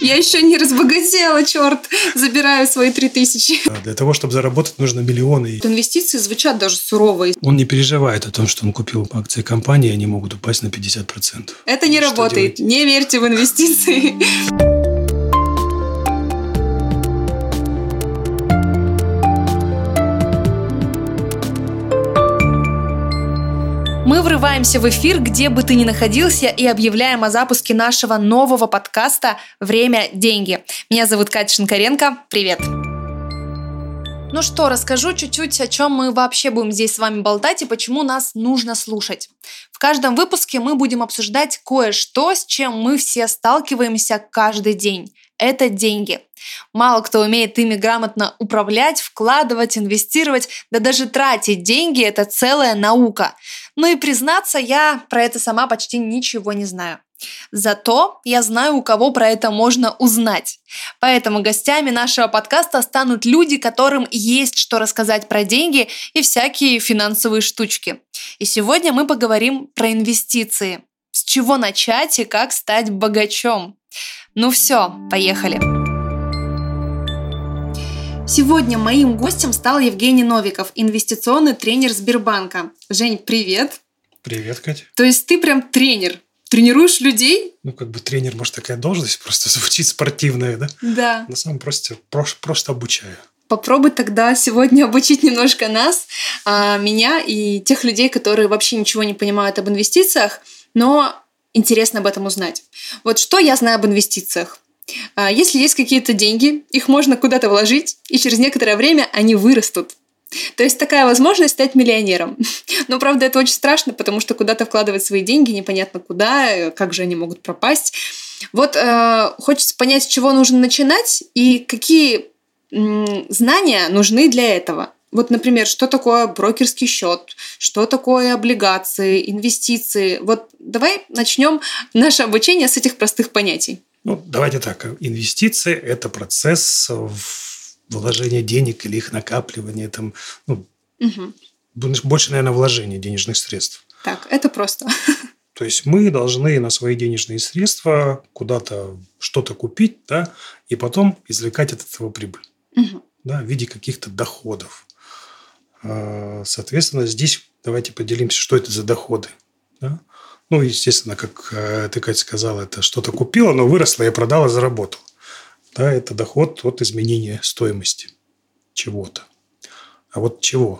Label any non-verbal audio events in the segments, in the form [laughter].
Я еще не разбогатела, черт. Забираю свои три тысячи. Для того, чтобы заработать, нужно миллионы. Инвестиции звучат даже суровые. Он не переживает о том, что он купил акции компании, они могут упасть на 50%. Это не Что работает. делать? Не верьте в инвестиции. Врываемся в эфир, где бы ты ни находился, и объявляем о запуске нашего нового подкаста «Время – деньги». Меня зовут Катя Шинкаренко. Привет! Ну что, расскажу чуть-чуть, о чем мы вообще будем здесь с вами болтать и почему нас нужно слушать. В каждом выпуске мы будем обсуждать кое-что, с чем мы все сталкиваемся каждый день. Это деньги. Мало кто умеет ими грамотно управлять, вкладывать, инвестировать, да даже тратить деньги – это целая наука. Ну и признаться, я про это сама почти ничего не знаю. Зато я знаю, у кого про это можно узнать. Поэтому гостями нашего подкаста станут люди, которым есть что рассказать про деньги и всякие финансовые штучки. И сегодня мы поговорим про инвестиции. С чего начать и как стать богачом. Ну все, поехали. Сегодня моим гостем стал Евгений Новиков, инвестиционный тренер Сбербанка. Жень, привет. Привет, Катя. То есть ты прям тренер? Тренируешь людей? Ну, как бы тренер, может, такая должность, просто [laughs] звучит спортивная, да? Да. На самом просто, просто, просто обучаю. Попробуй тогда сегодня обучить немножко нас, а, меня и тех людей, которые вообще ничего не понимают об инвестициях, но интересно об этом узнать. Вот что я знаю об инвестициях? А, Если есть какие-то деньги, их можно куда-то вложить, и через некоторое время они вырастут. То есть такая возможность стать миллионером. [laughs] Но, правда, это очень страшно, потому что куда-то вкладывать свои деньги непонятно куда, э, как же они могут пропасть. Вот э, хочется понять, с чего нужно начинать и какие м, знания нужны для этого. Вот, например, что такое брокерский счет, что такое облигации, инвестиции. Вот давай начнем наше обучение с этих простых понятий. Ну, давайте так. Инвестиции – это процесс вложения денег или их накапливания. Там, ну, Мгм. больше, наверное, вложения денежных средств. Так, это просто. [laughs] То есть мы должны на свои денежные средства куда-то что-то купить, да, и потом извлекать от этого прибыль, Мгм. да, в виде каких-то доходов. А, Соответственно, здесь давайте поделимся, что это за доходы. да. Ну, естественно, как э, ты, Катя, сказала, это что-то купила, но выросло, я продала, заработал. Да, это доход от изменения стоимости чего-то. А вот чего?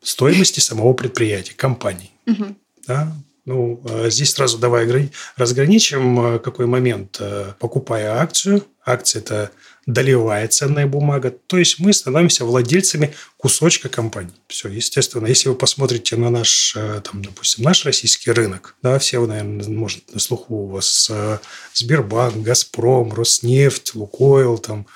Стоимости самого предприятия, компании. Мгм. Да? Ну, э, здесь сразу давай разграничим, э, какой момент. Э, Покупая акцию, акция – это долевая ценная бумага, то есть мы становимся владельцами кусочка компании. Все, естественно, если вы посмотрите на наш, э, там, допустим, наш российский рынок, да, все, вы, наверное, может, на слуху у вас э, Сбербанк, Газпром, Роснефть, Лукойл, там,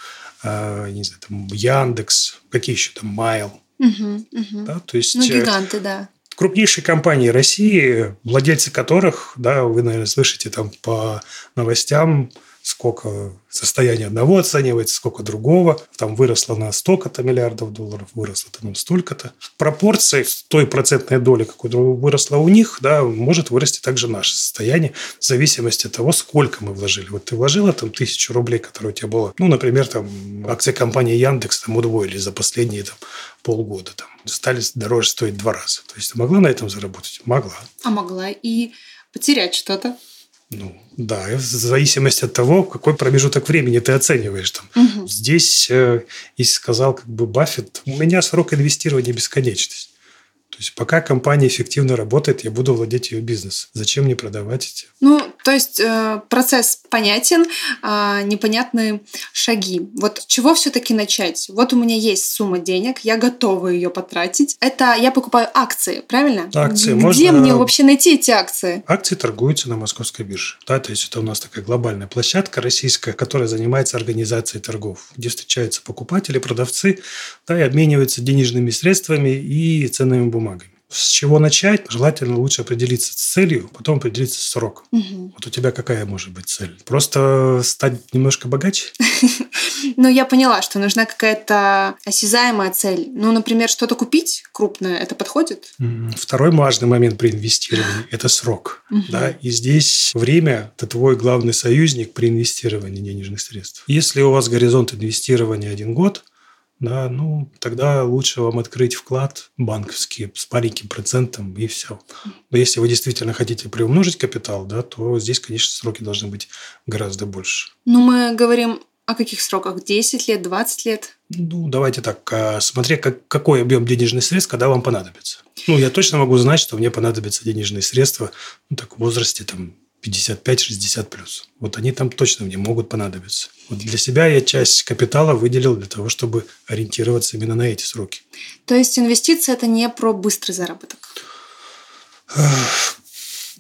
э, не знаю, там, Яндекс, какие еще там, Майл, Мгм. Мгм. да, то есть... Ну, гиганты, да. крупнейшие компании России, владельцы которых, да, вы, наверное, слышите там по новостям, сколько состояние одного оценивается, сколько другого. Там выросло на столько-то миллиардов долларов, выросло там столько-то. Пропорции той процентной доли, какой выросла у них, да, может вырасти также наше состояние в зависимости от того, сколько мы вложили. Вот ты вложила там тысячу рублей, которые у тебя было. Ну, например, там акции компании Яндекс там удвоились за последние там, полгода. Там, стали дороже стоить два раза. То есть ты могла на этом заработать? Могла. А могла и потерять что-то. Ну, да, в зависимости от того, какой промежуток времени ты оцениваешь. Там. Мгм. Здесь, э, если сказал как бы Баффет, у меня срок инвестирования бесконечность. То есть пока компания эффективно работает, я буду владеть ее бизнесом. Зачем мне продавать эти? Ну, то есть э, процесс понятен, а непонятны шаги. Вот с чего все-таки начать? Вот у меня есть сумма денег, я готова ее потратить. Это я покупаю акции, правильно? Акции Где можно- мне вообще найти эти акции? Акции торгуются на московской бирже. Да, то есть это у нас такая глобальная площадка российская, которая занимается организацией торгов, где встречаются покупатели, продавцы, да, и обмениваются денежными средствами и ценными бумагами. С чего начать? Желательно лучше определиться с целью, потом определиться с сроком. Мгм. Вот у тебя какая может быть цель? Просто стать немножко богаче? [laughs] Ну, я поняла, что нужна какая-то осязаемая цель. Ну, например, что-то купить крупное, это подходит? Второй важный момент при инвестировании – это срок. Да? И здесь время – это твой главный союзник при инвестировании денежных средств. Если у вас горизонт инвестирования один год, да, ну, тогда лучше вам открыть вклад банковский с маленьким процентом и все. Но если вы действительно хотите приумножить капитал, да, то здесь, конечно, сроки должны быть гораздо больше. Ну, мы говорим о каких сроках? 10 лет, 20 лет? Ну, давайте так, а, смотря как, какой объем денежных средств, когда вам понадобится. Ну, я точно могу знать, что мне понадобятся денежные средства ну, так, в возрасте там, 55-60 плюс. Вот они там точно мне могут понадобиться. Вот для себя я часть капитала выделил для того, чтобы ориентироваться именно на эти сроки. То есть инвестиции это не про быстрый заработок.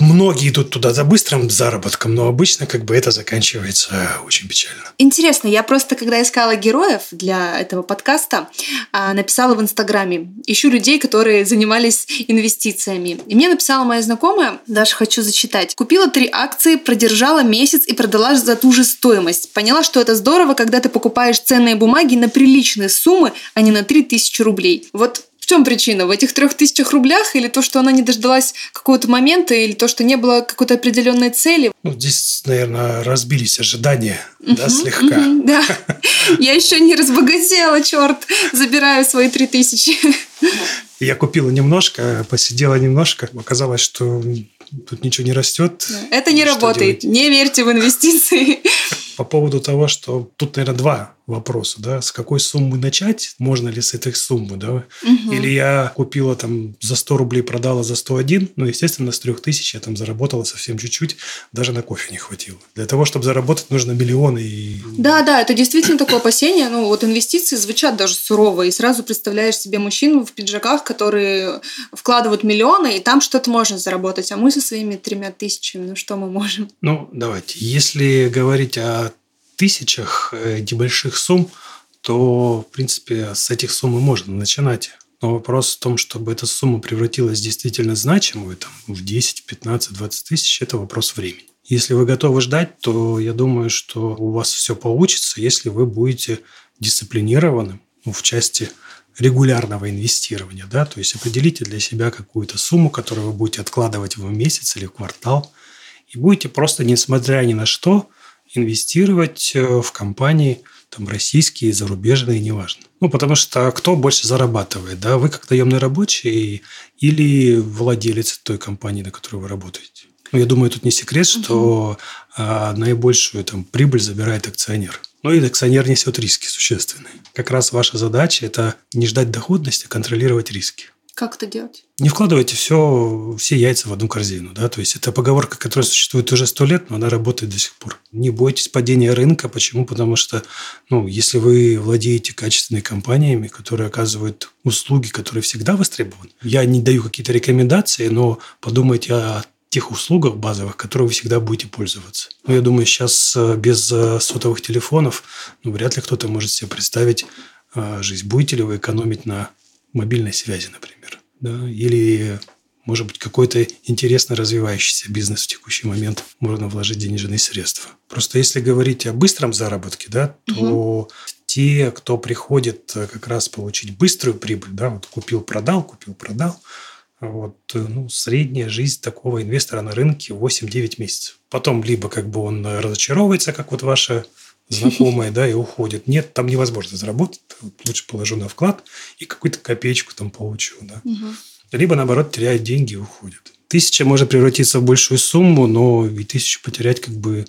Многие идут туда за быстрым заработком, но обычно как бы это заканчивается очень печально. Интересно, я просто, когда искала героев для этого подкаста, а, написала в Инстаграме. Ищу людей, которые занимались инвестициями. И мне написала моя знакомая, даже хочу зачитать. Купила три акции, продержала месяц и продала за ту же стоимость. Поняла, что это здорово, когда ты покупаешь ценные бумаги на приличные суммы, а не на 3000 рублей. Вот чем причина? В этих трех тысячах рублях или то, что она не дождалась какого-то момента, или то, что не было какой-то определенной цели? Ну, здесь, наверное, разбились ожидания, да, Мгм, слегка. мгм, да. Я еще не разбогатела, черт. Забираю свои три тысячи. Я купила немножко, посидела немножко, оказалось, что тут ничего не растет. Это не Что работает. делать? Не верьте в инвестиции. По поводу того, что тут, наверное, два вопроса, да, с какой суммы начать, можно ли с этой суммы, да, Мгм. или я купила там за 100 рублей, продала за 101, ну, естественно, с 3000 я там заработала совсем чуть-чуть, даже на кофе не хватило. Для того, чтобы заработать, нужно миллионы и... Да, да, это действительно такое опасение. Ну, вот инвестиции звучат даже сурово, и сразу представляешь себе мужчин в пиджаках, которые вкладывают миллионы, и там что-то можно заработать. А мы со своими тремя тысячами, ну что мы можем? Ну, давайте, если говорить о тысячах э, небольших сумм, то, в принципе, с этих сумм и можно начинать. Но вопрос в том, чтобы эта сумма превратилась в действительно значимую, там, в 10, 15, 20 тысяч, это вопрос времени. Если вы готовы ждать, то я думаю, что у вас все получится, если вы будете дисциплинированным ну, в части регулярного инвестирования. Да? То есть определите для себя какую-то сумму, которую вы будете откладывать в месяц или в квартал, и будете просто, несмотря ни на что, инвестировать э, в компании там, российские, зарубежные, неважно. Ну, потому что кто больше зарабатывает, да, вы как наемный рабочий или владелец той компании, на которой вы работаете. Ну, я думаю, тут не секрет, что а, наибольшую там, прибыль забирает акционер. Ну и акционер несет риски существенные. Как раз ваша задача – это не ждать доходности, а контролировать риски. Как это делать? Не вкладывайте все, все яйца в одну корзину. Да? То есть, это поговорка, которая существует уже сто лет, но она работает до сих пор. Не бойтесь падения рынка. Почему? Потому что, ну, если вы владеете качественными компаниями, которые оказывают услуги, которые всегда востребованы, я не даю какие-то рекомендации, но подумайте о тех услугах базовых, которые вы всегда будете пользоваться. Ну, я думаю, сейчас э, без э, сотовых телефонов ну, вряд ли кто-то может себе представить э, жизнь. Будете ли вы экономить на мобильной связи, например? Да? Или, может быть, какой-то интересно развивающийся бизнес в текущий момент можно вложить денежные средства. Просто если говорить о быстром заработке, да, то те, кто приходит э, как раз получить быструю прибыль, да, вот купил-продал, купил-продал, вот, э, ну, средняя жизнь такого инвестора на рынке 8-9 месяцев. Потом либо как бы он разочаровывается, как вот ваша знакомая, [laughs] да, и уходит. Нет, там невозможно заработать. Лучше положу на вклад и какую-то копеечку там получу, да. Либо, наоборот, теряет деньги и уходит. Тысяча может превратиться в большую сумму, но и тысячу потерять как бы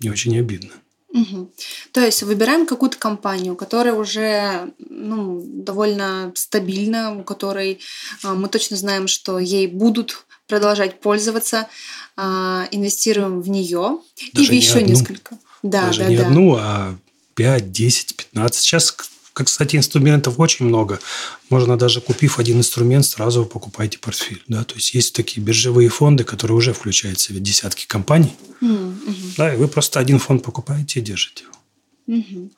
не очень обидно. Мгм. То есть выбираем какую-то компанию, которая уже ну, довольно стабильна, у которой а, мы точно знаем, что ей будут продолжать пользоваться, а, инвестируем в нее и Даже в не еще одну. несколько. Да, Даже да, не да. одну, а 5, 10, 15. Сейчас, как, кстати, инструментов очень много. Можно даже купив один инструмент, сразу вы покупаете портфель. Да? То есть есть такие биржевые фонды, которые уже включают в себя десятки компаний. Мгм, Да, и вы просто один фонд покупаете и держите его. мгм.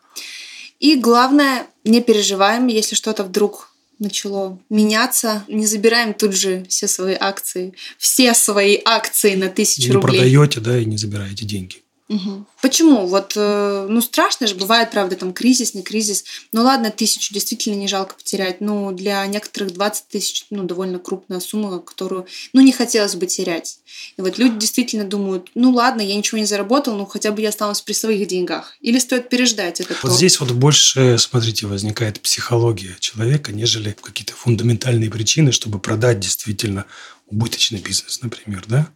И главное, не переживаем, если что-то вдруг начало меняться. Не забираем тут же все свои акции, все свои акции на тысячу не рублей. продаете, да, и не забираете деньги. Угу. Почему? Вот, э, ну, страшно же, бывает, правда, там кризис, не кризис. Ну, ладно, тысячу действительно не жалко потерять. Ну, для некоторых 20 тысяч, ну, довольно крупная сумма, которую, ну, не хотелось бы терять. И вот люди действительно думают, ну, ладно, я ничего не заработал, ну, хотя бы я останусь при своих деньгах. Или стоит переждать это? Вот здесь вот больше, смотрите, возникает психология человека, нежели какие-то фундаментальные причины, чтобы продать действительно убыточный бизнес, например, да?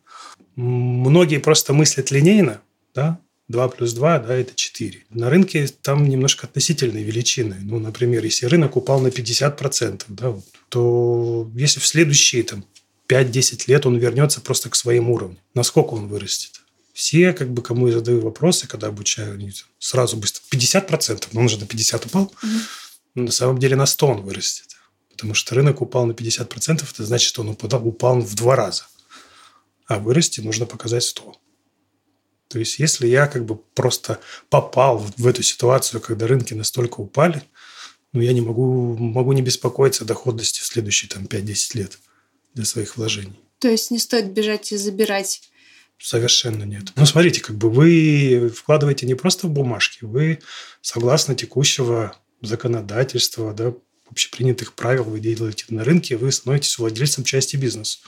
Многие просто мыслят линейно, да, 2 плюс 2, да, это 4. На рынке там немножко относительные величины. Ну, например, если рынок упал на 50%, да, то если в следующие там, 5-10 лет он вернется просто к своему уровню, насколько он вырастет? Все, как бы, кому я задаю вопросы, когда обучаю, они сразу быстро 50%, но он же на 50 упал, но на самом деле на 100 он вырастет. Потому что рынок упал на 50%, это значит, что он упал, упал в два раза. А вырасти нужно показать 100. То есть, если я как бы просто попал в эту ситуацию, когда рынки настолько упали, ну, я не могу, могу не беспокоиться о доходности в следующие там, 5-10 лет для своих вложений. То есть, не стоит бежать и забирать? Совершенно нет. Ну, смотрите, как бы вы вкладываете не просто в бумажки, вы согласно текущего законодательства, да, общепринятых правил вы делаете на рынке, вы становитесь владельцем части бизнеса.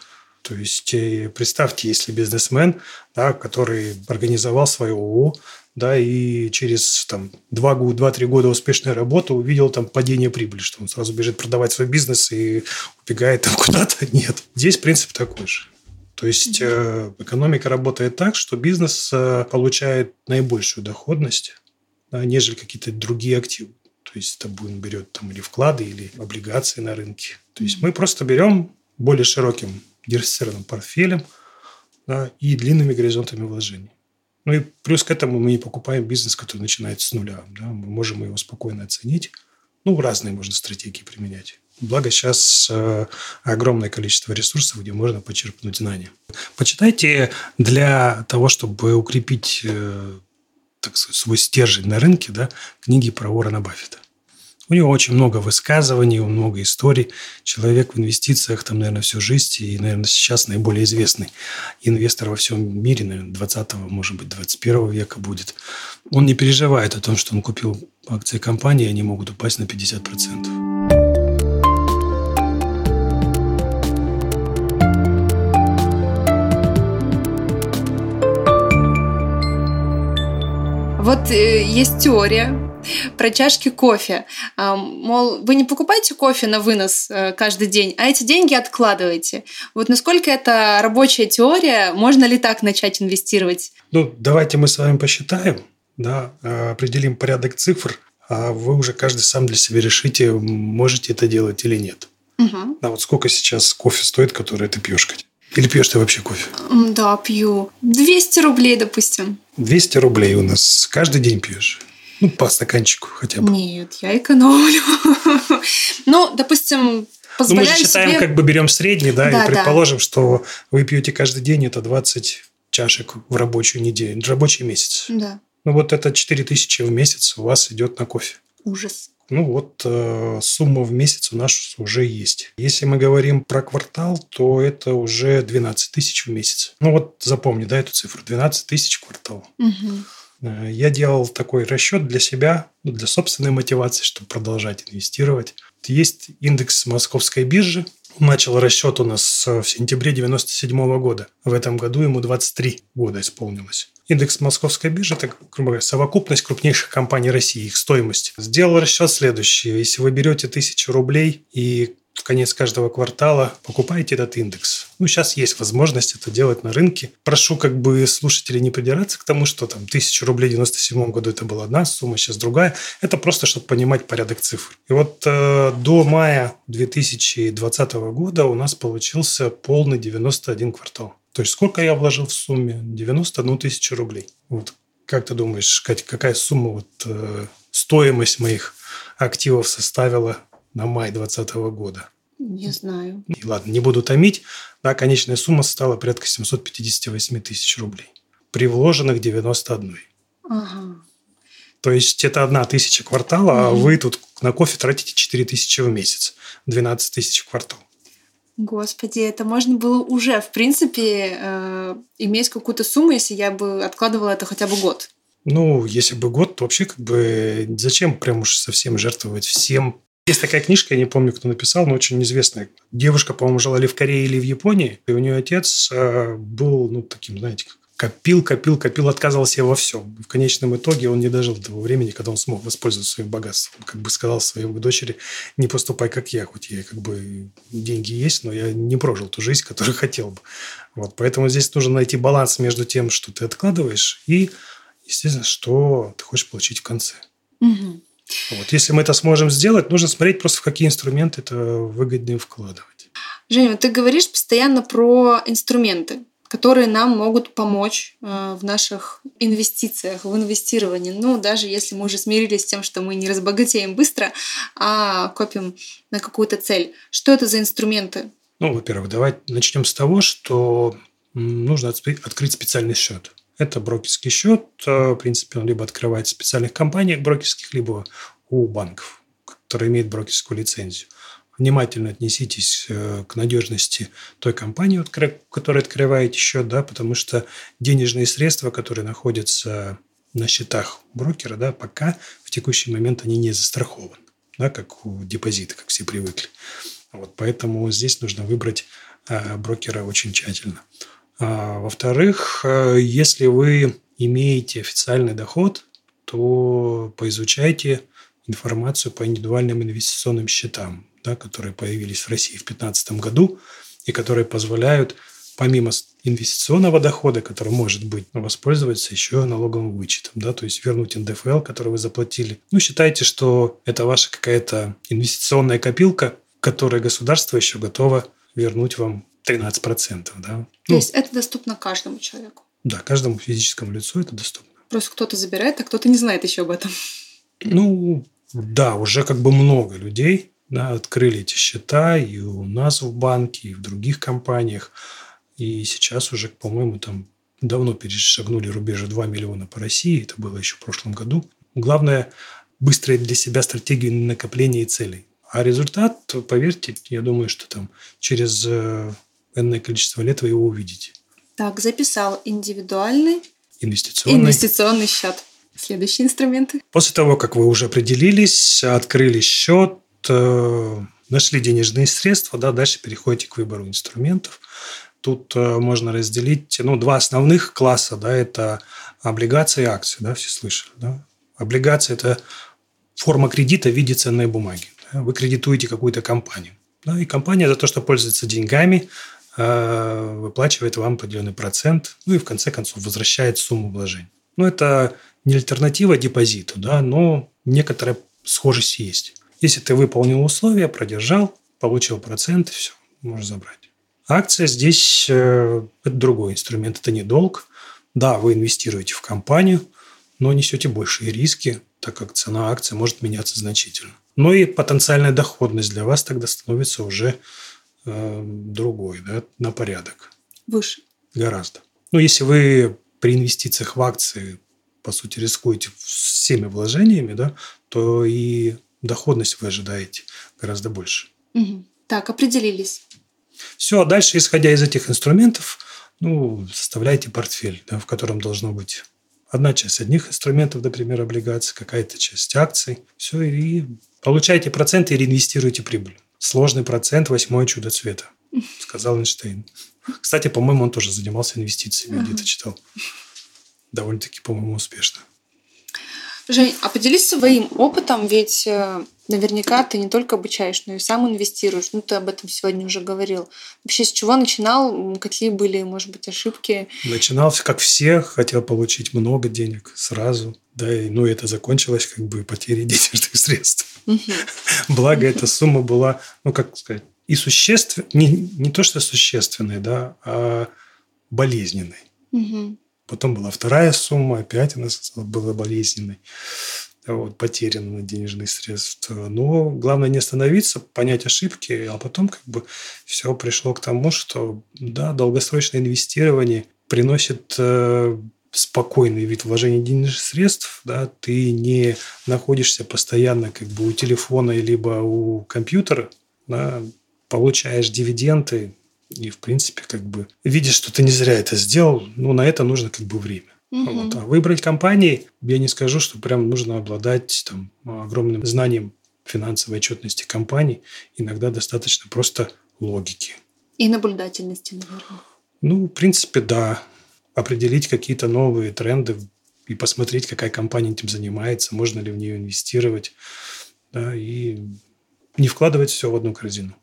То есть э, представьте, если бизнесмен, да, который организовал свое ООО, да, и через там, 2-3 года успешной работы увидел там падение прибыли, что он сразу бежит продавать свой бизнес и убегает там [laughs] куда-то. Нет. Здесь принцип такой же. То есть э, экономика работает так, что бизнес э, получает наибольшую доходность, да, нежели какие-то другие активы. То есть это будем берет там или вклады, или облигации на рынке. То есть мы просто берем более широким диверсифицированным портфелем да, и длинными горизонтами вложений. Ну и плюс к этому мы не покупаем бизнес, который начинается с нуля. Да, мы можем его спокойно оценить. Ну, разные можно стратегии применять. Благо сейчас э, огромное количество ресурсов, где можно почерпнуть знания. Почитайте для того, чтобы укрепить э, так сказать, свой стержень на рынке, да, книги про Уоррена Баффета. У него очень много высказываний, много историй. Человек в инвестициях там, наверное, всю жизнь. И, наверное, сейчас наиболее известный инвестор во всем мире, наверное, 20 может быть, 21 века будет. Он не переживает о том, что он купил акции компании, и они могут упасть на 50%. Вот э, есть теория, про чашки кофе. Мол, вы не покупаете кофе на вынос э, каждый день, а эти деньги откладываете. Вот насколько это рабочая теория, можно ли так начать инвестировать? Ну, давайте мы с вами посчитаем, да, э, определим порядок цифр, а вы уже каждый сам для себя решите, можете это делать или нет. Угу. А вот сколько сейчас кофе стоит, который ты пьешь, Катя? Или пьешь ты вообще кофе? Да, пью. 200 рублей, допустим. 200 рублей у нас каждый день пьешь? Ну, по стаканчику хотя бы. Нет, я экономлю. [laughs] ну, допустим, позволяю ну, мы же считаем, себе... как бы берем средний, да, да и предположим, да. что вы пьете каждый день, это 20 чашек в рабочую неделю, в рабочий месяц. Да. Ну, вот это 4 тысячи в месяц у вас идет на кофе. Ужас. Ну вот э, сумма в месяц у нас уже есть. Если мы говорим про квартал, то это уже 12 тысяч в месяц. Ну вот запомни, да, эту цифру. 12 тысяч квартал. Угу. Э, я делал такой расчет для себя, ну, для собственной мотивации, чтобы продолжать инвестировать. Есть индекс московской биржи. Начал расчет у нас в сентябре 97 года. В этом году ему 23 года исполнилось. Индекс московской биржи – это, грубо говоря, совокупность крупнейших компаний России, их стоимость. Сделал расчет следующий. Если вы берете тысячу рублей и в конец каждого квартала покупаете этот индекс. Ну, сейчас есть возможность это делать на рынке. Прошу как бы слушателей не придираться к тому, что там 1000 рублей в 97 году это была одна сумма, сейчас другая. Это просто, чтобы понимать порядок цифр. И вот э, до мая 2020 года у нас получился полный 91 квартал. То есть сколько я вложил в сумме? 91 тысячу рублей. Вот как ты думаешь, Катя, какая сумма, вот, э, стоимость моих активов составила на май 2020 года. Не знаю. И ладно, не буду томить. Да, конечная сумма стала порядка 758 тысяч рублей. При вложенных 91. Ага. То есть это одна тысяча квартала, а вы тут на кофе тратите 4 тысячи в месяц, 12 тысяч в квартал. Господи, это можно было уже, в принципе, э, иметь какую-то сумму, если я бы откладывала это хотя бы год. Ну, если бы год, то вообще как бы зачем прям уж совсем жертвовать всем есть такая книжка, я не помню, кто написал, но очень известная. Девушка, по-моему, жила ли в Корее или в Японии, и у нее отец э, был, ну, таким, знаете, копил, копил, копил, отказывался во всем. В конечном итоге он не дожил до того времени, когда он смог воспользоваться своим богатством. Как бы сказал своей дочери, не поступай, как я, хоть я как бы деньги есть, но я не прожил ту жизнь, которую хотел бы. Вот, поэтому здесь нужно найти баланс между тем, что ты откладываешь, и, естественно, что ты хочешь получить в конце. Угу. Вот. Если мы это сможем сделать, нужно смотреть просто, в какие инструменты это выгоднее вкладывать. Женя, ты говоришь постоянно про инструменты, которые нам могут помочь э, в наших инвестициях, в инвестировании. Ну, даже если мы уже смирились с тем, что мы не разбогатеем быстро, а копим на какую-то цель. Что это за инструменты? Ну, во-первых, давайте начнем с того, что нужно открыть специальный счет. Это брокерский счет. Э, в принципе, он либо открывается в специальных компаниях брокерских, либо у банков, которые имеют брокерскую лицензию. Внимательно отнеситесь э, к надежности той компании, в которой открываете счет, да, потому что денежные средства, которые находятся на счетах брокера, да, пока в текущий момент они не застрахованы, да, как у депозита, как все привыкли. Вот, поэтому здесь нужно выбрать э, брокера очень тщательно. А, во-вторых, э, если вы имеете официальный доход, то поизучайте информацию по индивидуальным инвестиционным счетам, да, которые появились в России в 2015 году и которые позволяют помимо инвестиционного дохода, который может быть, воспользоваться еще налоговым вычетом, да, то есть вернуть НДФЛ, который вы заплатили. Ну, считайте, что это ваша какая-то инвестиционная копилка, которой государство еще готово вернуть вам 13%. Да? То ну, есть это доступно каждому человеку? Да, каждому физическому лицу это доступно. Просто кто-то забирает, а кто-то не знает еще об этом. Ну, да, уже как бы много людей да, открыли эти счета и у нас в банке, и в других компаниях. И сейчас уже, по-моему, там давно перешагнули рубежи 2 миллиона по России. Это было еще в прошлом году. Главное – быстрая для себя стратегию накопления целей. А результат, поверьте, я думаю, что там через э, энное количество лет вы его увидите. Так, записал индивидуальный инвестиционный, инвестиционный счет. Следующие инструменты. После того, как вы уже определились, открыли счет, э, нашли денежные средства, да, дальше переходите к выбору инструментов. Тут э, можно разделить ну, два основных класса. Да, это облигации и акции. Да, все слышали. Да? Облигации – это форма кредита в виде ценной бумаги. Да? Вы кредитуете какую-то компанию. Да, и компания за то, что пользуется деньгами, выплачивает вам определенный процент, ну и в конце концов возвращает сумму вложений. Ну, это не альтернатива депозиту, да, но некоторая схожесть есть. Если ты выполнил условия, продержал, получил процент, все, можешь забрать. Акция здесь э, это другой инструмент, это не долг. Да, вы инвестируете в компанию, но несете большие риски, так как цена акции может меняться значительно. Но и потенциальная доходность для вас тогда становится уже Э, другой, да, на порядок. Выше. Гораздо. Ну, если вы при инвестициях в акции, по сути, рискуете всеми вложениями, да, то и доходность вы ожидаете гораздо больше. Угу. Так, определились. Все, а дальше, исходя из этих инструментов, ну, составляйте портфель, да, в котором должно быть одна часть одних инструментов, например, облигаций, какая-то часть акций. Все, и получайте проценты и реинвестируйте прибыль. Сложный процент – восьмое чудо цвета, сказал Эйнштейн. Кстати, по-моему, он тоже занимался инвестициями, где-то читал. Довольно-таки, по-моему, успешно. Жень, а поделись своим опытом, ведь э, наверняка ты не только обучаешь, но и сам инвестируешь. Ну, ты об этом сегодня уже говорил. Вообще, с чего начинал? Какие были, может быть, ошибки? Начинал, как все, хотел получить много денег сразу. Да, и, ну, это закончилось как бы потерей [laughs] денежных средств. Благо, эта сумма была, ну, как сказать, и существенной, не, не то, что существенной, да, а болезненной. Потом была вторая сумма, опять она была болезненной. Вот, потеряно на денежные средства. Но главное не остановиться, понять ошибки, а потом как бы все пришло к тому, что да, долгосрочное инвестирование приносит э, спокойный вид вложения денежных средств, да, ты не находишься постоянно как бы у телефона либо у компьютера, да, получаешь дивиденды и, в принципе, как бы видишь, что ты не зря это сделал, ну, на это нужно как бы время. Угу. Вот. А выбрать компании, я не скажу, что прям нужно обладать там, огромным знанием финансовой отчетности компаний. Иногда достаточно просто логики. И наблюдательности, наверное. Ну, в принципе, да. Определить какие-то новые тренды и посмотреть, какая компания этим занимается, можно ли в нее инвестировать, да, и не вкладывать все в одну корзину.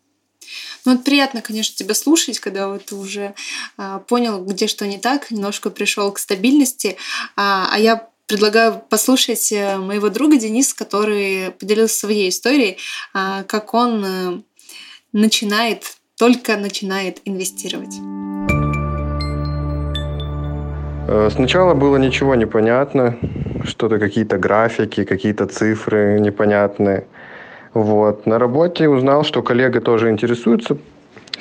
Ну, вот приятно, конечно, тебя слушать, когда вот ты уже а, понял, где что не так, немножко пришел к стабильности. А, а я предлагаю послушать э, моего друга Дениса, который поделился своей историей, а, как он а, начинает, только начинает инвестировать. Э, сначала было ничего не понятно, что-то какие-то графики, какие-то цифры непонятные. Вот. На работе узнал, что коллега тоже интересуется,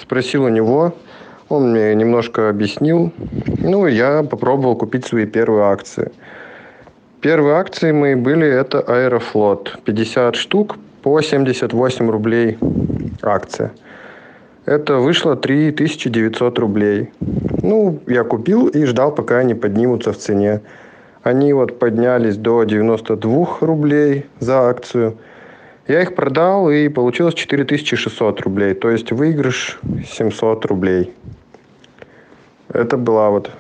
спросил у него, он мне немножко объяснил. Ну, я попробовал купить свои первые акции. Первые акции мои были это Аэрофлот. 50 штук по 78 рублей акция. Это вышло 3900 рублей. Ну, я купил и ждал, пока они поднимутся в цене. Они вот поднялись до 92 рублей за акцию – я их продал и получилось 4600 рублей, то есть выигрыш 700 рублей. Это была вот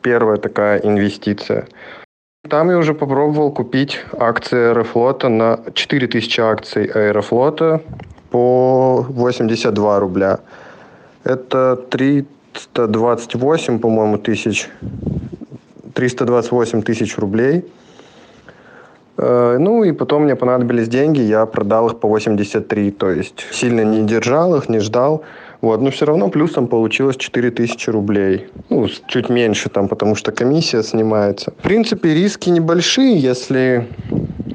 первая такая инвестиция. Там я уже попробовал купить акции Аэрофлота на 4000 акций Аэрофлота по 82 рубля. Это 328, по-моему, тысяч 328 тысяч рублей – ну и потом мне понадобились деньги, я продал их по 83, то есть сильно не держал их, не ждал. Вот, но все равно плюсом получилось 4000 рублей. Ну, чуть меньше там, потому что комиссия снимается. В принципе, риски небольшие, если э,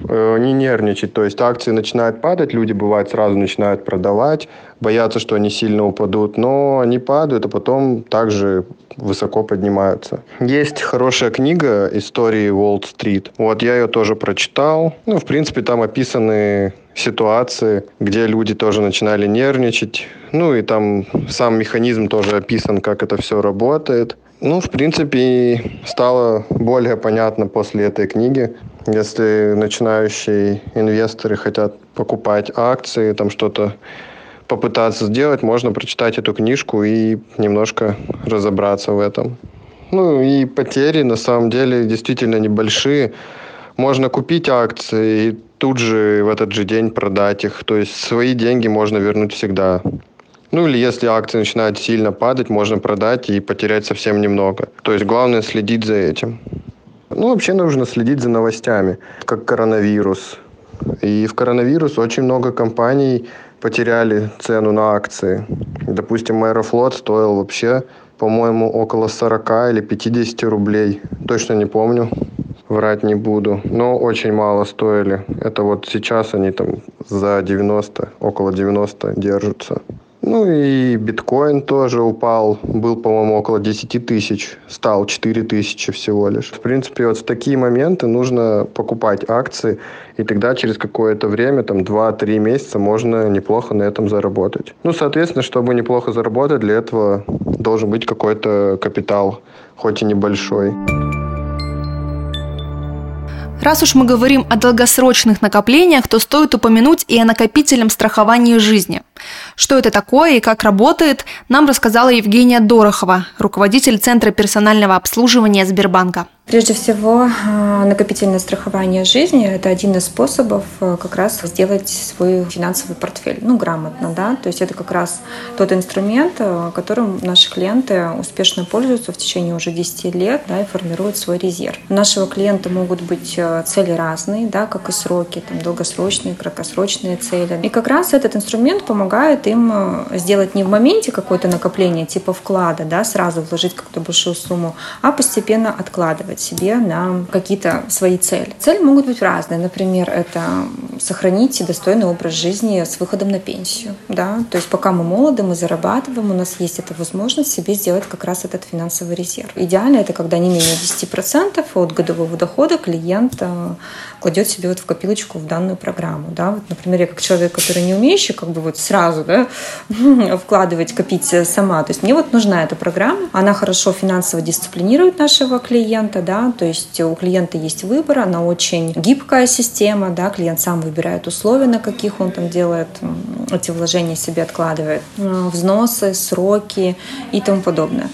не нервничать. То есть акции начинают падать, люди бывают сразу начинают продавать, боятся, что они сильно упадут, но они падают, а потом также высоко поднимаются. Есть хорошая книга «Истории Уолл-стрит». Вот я ее тоже прочитал. Ну, в принципе, там описаны ситуации, где люди тоже начинали нервничать. Ну и там сам механизм тоже описан, как это все работает. Ну, в принципе, стало более понятно после этой книги. Если начинающие инвесторы хотят покупать акции, там что-то попытаться сделать, можно прочитать эту книжку и немножко разобраться в этом. Ну и потери на самом деле действительно небольшие. Можно купить акции и тут же в этот же день продать их. То есть свои деньги можно вернуть всегда. Ну или если акции начинают сильно падать, можно продать и потерять совсем немного. То есть главное следить за этим. Ну вообще нужно следить за новостями, как коронавирус. И в коронавирус очень много компаний потеряли цену на акции. Допустим, Аэрофлот стоил вообще, по-моему, около 40 или 50 рублей. Точно не помню, врать не буду. Но очень мало стоили. Это вот сейчас они там за 90, около 90 держатся. Ну и биткоин тоже упал. Был, по-моему, около 10 тысяч. Стал 4 тысячи всего лишь. В принципе, вот в такие моменты нужно покупать акции. И тогда через какое-то время, там 2-3 месяца, можно неплохо на этом заработать. Ну, соответственно, чтобы неплохо заработать, для этого должен быть какой-то капитал, хоть и небольшой. Раз уж мы говорим о долгосрочных накоплениях, то стоит упомянуть и о накопительном страховании жизни. Что это такое и как работает, нам рассказала Евгения Дорохова, руководитель Центра персонального обслуживания Сбербанка. Прежде всего, э, накопительное страхование жизни – это один из способов э, как раз сделать свой финансовый портфель, ну, грамотно, да, то есть это как раз тот инструмент, э, которым наши клиенты успешно пользуются в течение уже 10 лет, да, и формируют свой резерв. У нашего клиента могут быть цели разные, да, как и сроки, там, долгосрочные, краткосрочные цели. И как раз этот инструмент помогает им сделать не в моменте какое-то накопление типа вклада, да, сразу вложить какую-то большую сумму, а постепенно откладывать себе на какие-то свои цели. Цели могут быть разные. Например, это сохранить достойный образ жизни с выходом на пенсию. Да? То есть пока мы молоды, мы зарабатываем, у нас есть эта возможность себе сделать как раз этот финансовый резерв. Идеально это когда не менее 10% от годового дохода клиент э, кладет себе вот в копилочку в данную программу. Да? Вот, например, я как человек, который не умеющий как бы вот сразу да, [laughs] вкладывать, копить сама. То есть мне вот нужна эта программа, она хорошо финансово дисциплинирует нашего клиента, да, то есть у клиента есть выбор, она очень гибкая система, да, клиент сам выбирает условия, на каких он там делает эти вложения себе откладывает, э, взносы, сроки и тому подобное.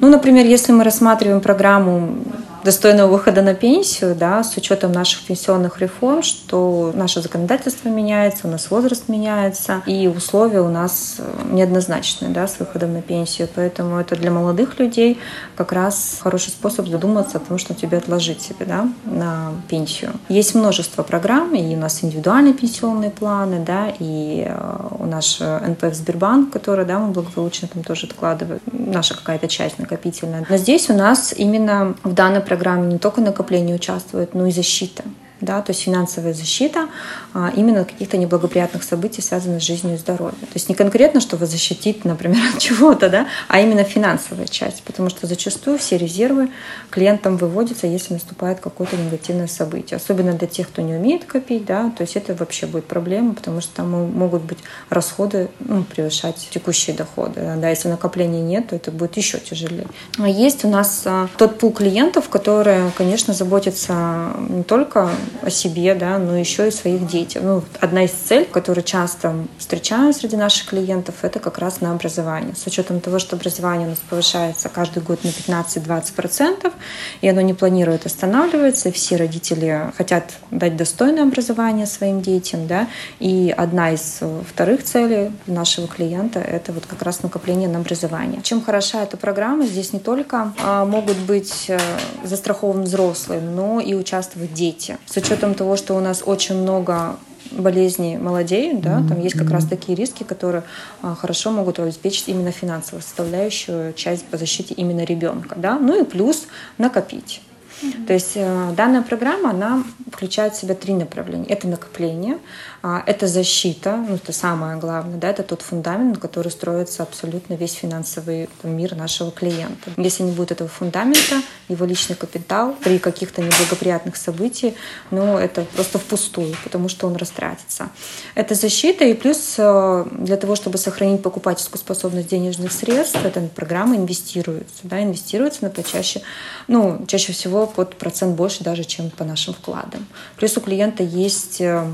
Ну, например, если мы рассматриваем программу достойного выхода на пенсию, да, с учетом наших пенсионных реформ, что наше законодательство меняется, у нас возраст меняется, и условия у нас э, неоднозначные да, с выходом на пенсию. Поэтому это для молодых людей как раз хороший способ задуматься о том, что тебе отложить себе да, на пенсию. Есть множество программ, и у нас индивидуальные пенсионные планы, да, и э, у нас НПФ Сбербанк, который да, мы благополучно там тоже откладываем, наша какая-то часть накопительная. Но здесь у нас именно в данной программе не только накопление участвует, но и защита да, то есть финансовая защита а, именно каких-то неблагоприятных событий, связанных с жизнью и здоровьем. То есть не конкретно, что вас защитит, например, [laughs] от чего-то, да, а именно финансовая часть, потому что зачастую все резервы клиентам выводятся, если наступает какое-то негативное событие. Особенно для тех, кто не умеет копить, да, то есть это вообще будет проблема, потому что там могут быть расходы ну, превышать текущие доходы. Да, если накопления нет, то это будет еще тяжелее. А есть у нас а, тот пул клиентов, которые, конечно, заботятся не только о себе, да, но еще и своих детях. Ну, одна из целей, которую часто встречаем среди наших клиентов, это как раз на образование. С учетом того, что образование у нас повышается каждый год на 15-20%, и оно не планирует останавливаться, все родители хотят дать достойное образование своим детям, да, и одна из вторых целей нашего клиента — это вот как раз накопление на образование. Чем хороша эта программа? Здесь не только а, могут быть э, застрахованы взрослые, но и участвовать дети. С учетом того, что у нас очень много болезней молодеют, да, там есть как раз такие риски, которые а, хорошо могут обеспечить именно финансовую составляющую часть по защите именно ребенка, да, ну и плюс накопить. Mm-hmm. То есть э, данная программа, она включает в себя три направления. Это накопление, это защита, ну, это самое главное, да, это тот фундамент, на который строится абсолютно весь финансовый мир нашего клиента. Если не будет этого фундамента, его личный капитал при каких-то неблагоприятных событиях, ну, это просто впустую, потому что он растратится. Это защита, и плюс э, для того, чтобы сохранить покупательскую способность денежных средств, эта программа инвестируется, да, инвестируется на почаще, ну, чаще всего под процент больше даже, чем по нашим вкладам. Плюс у клиента есть э, а,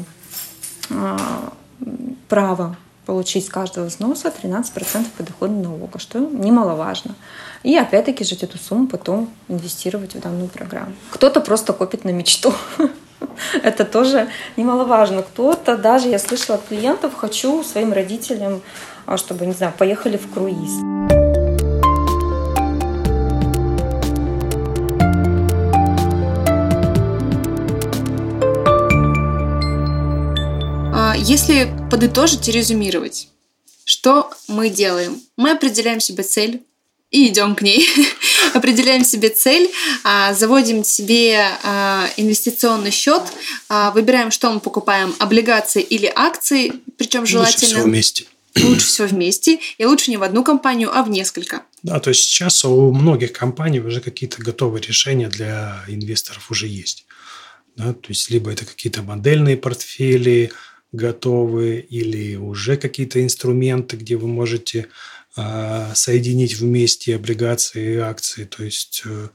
право получить с каждого взноса 13% подоходного налога, что немаловажно. И опять-таки же эту сумму потом инвестировать в данную программу. Кто-то просто копит на мечту. [laughs] Это тоже немаловажно. Кто-то, даже я слышала от клиентов, хочу своим родителям, а, чтобы, не знаю, поехали в круиз. Если подытожить и резюмировать, что мы делаем? Мы определяем себе цель и идем к ней. [laughs] определяем себе цель, а, заводим себе а, инвестиционный счет, а, выбираем, что мы покупаем, облигации или акции, причем желательно... Лучше всего вместе. Лучше всего вместе, и лучше не в одну компанию, а в несколько. Да, то есть сейчас у многих компаний уже какие-то готовые решения для инвесторов уже есть. Да, то есть либо это какие-то модельные портфели, готовы или уже какие-то инструменты, где вы можете э, соединить вместе облигации и акции. То есть э,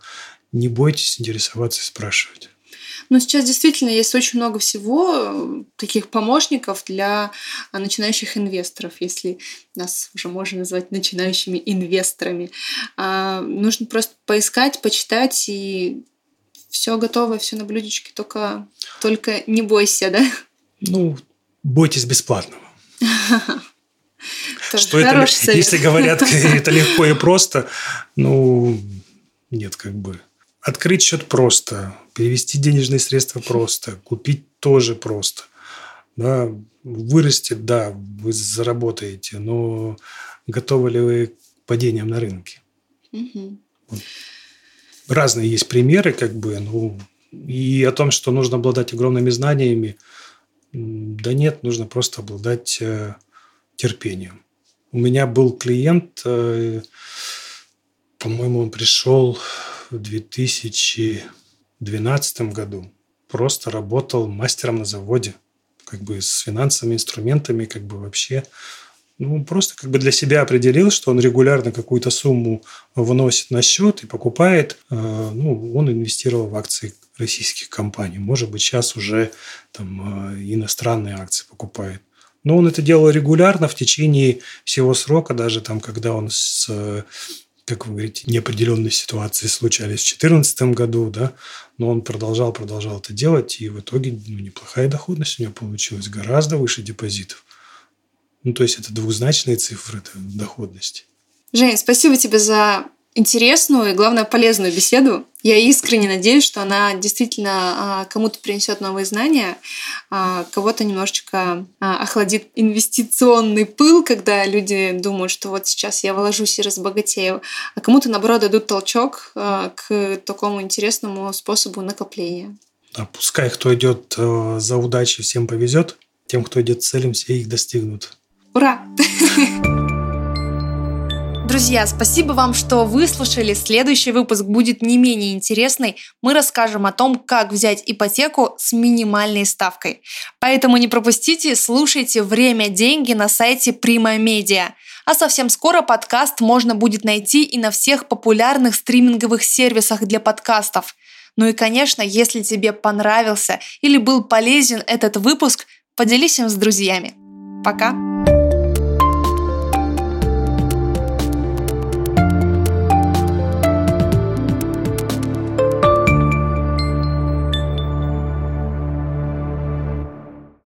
не бойтесь интересоваться и спрашивать. Но сейчас действительно есть очень много всего, таких помощников для начинающих инвесторов, если нас уже можно назвать начинающими инвесторами. А, нужно просто поискать, почитать, и все готово, все на блюдечке, только, только не бойся, да? Ну, бойтесь бесплатного. Что это, если говорят, [laughs] это легко и просто, ну, нет, как бы. Открыть счет просто, перевести денежные средства просто, купить тоже просто. Да, вырастет, да, вы заработаете, но готовы ли вы к падениям на рынке? Угу. Разные есть примеры, как бы, ну, и о том, что нужно обладать огромными знаниями – Да нет, нужно просто обладать э, терпением. У меня был клиент, э, по-моему, он пришел в 2012 году. Просто работал мастером на заводе, как бы с финансовыми инструментами, как бы вообще ну, просто как бы для себя определил, что он регулярно какую-то сумму выносит на счет и покупает. Э, ну, он инвестировал в акции российских компаний. Может быть, сейчас уже там э, иностранные акции покупает. Но он это делал регулярно в течение всего срока, даже там, когда он с как вы говорите, неопределенные ситуации случались в 2014 году, да, но он продолжал, продолжал это делать, и в итоге ну, неплохая доходность у него получилась, гораздо выше депозитов. Ну, то есть это двузначные цифры это доходности. Жень, спасибо тебе за интересную и, главное, полезную беседу. Я искренне надеюсь, что она действительно а, кому-то принесет новые знания, а, кого-то немножечко а, охладит инвестиционный пыл, когда люди думают, что вот сейчас я вложусь и разбогатею, а кому-то, наоборот, дадут толчок к такому интересному способу накопления. Да, пускай кто идет э, за удачей, всем повезет. Тем, кто идет целям, все их достигнут. Ура! [laughs] Друзья, спасибо вам, что выслушали. Следующий выпуск будет не менее интересный. Мы расскажем о том, как взять ипотеку с минимальной ставкой. Поэтому не пропустите, слушайте «Время – деньги» на сайте Prima Media. А совсем скоро подкаст можно будет найти и на всех популярных стриминговых сервисах для подкастов. Ну и, конечно, если тебе понравился или был полезен этот выпуск, поделись им с друзьями. Пока!